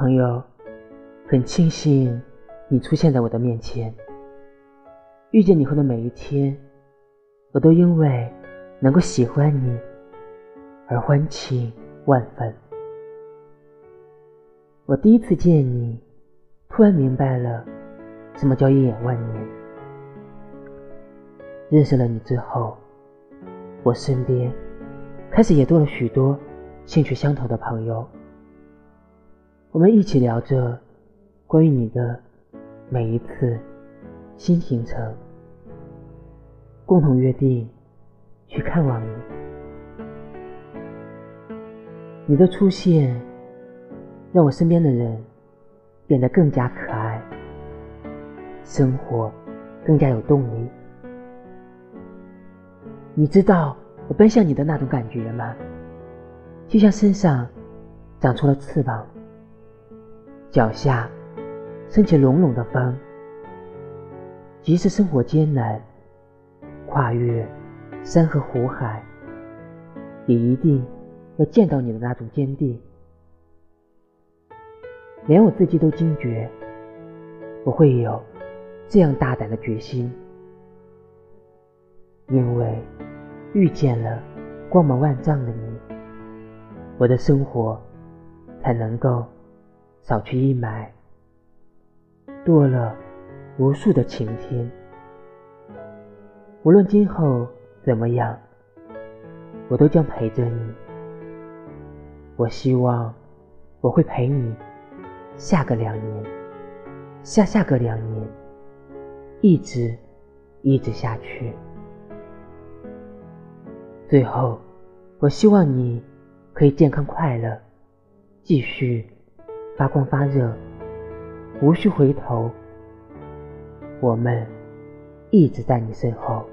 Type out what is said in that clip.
朋友，很庆幸你出现在我的面前。遇见你后的每一天，我都因为能够喜欢你而欢庆万分。我第一次见你，突然明白了什么叫一眼万年。认识了你之后，我身边开始也多了许多兴趣相投的朋友。我们一起聊着关于你的每一次新行程，共同约定去看望你。你的出现让我身边的人变得更加可爱，生活更加有动力。你知道我奔向你的那种感觉吗？就像身上长出了翅膀。脚下升起隆隆的风，即使生活艰难，跨越山河湖海，也一定要见到你的那种坚定。连我自己都惊觉，我会有这样大胆的决心，因为遇见了光芒万丈的你，我的生活才能够。扫去阴霾，多了无数的晴天。无论今后怎么样，我都将陪着你。我希望我会陪你下个两年，下下个两年，一直一直下去。最后，我希望你可以健康快乐，继续。发光发热，无需回头，我们一直在你身后。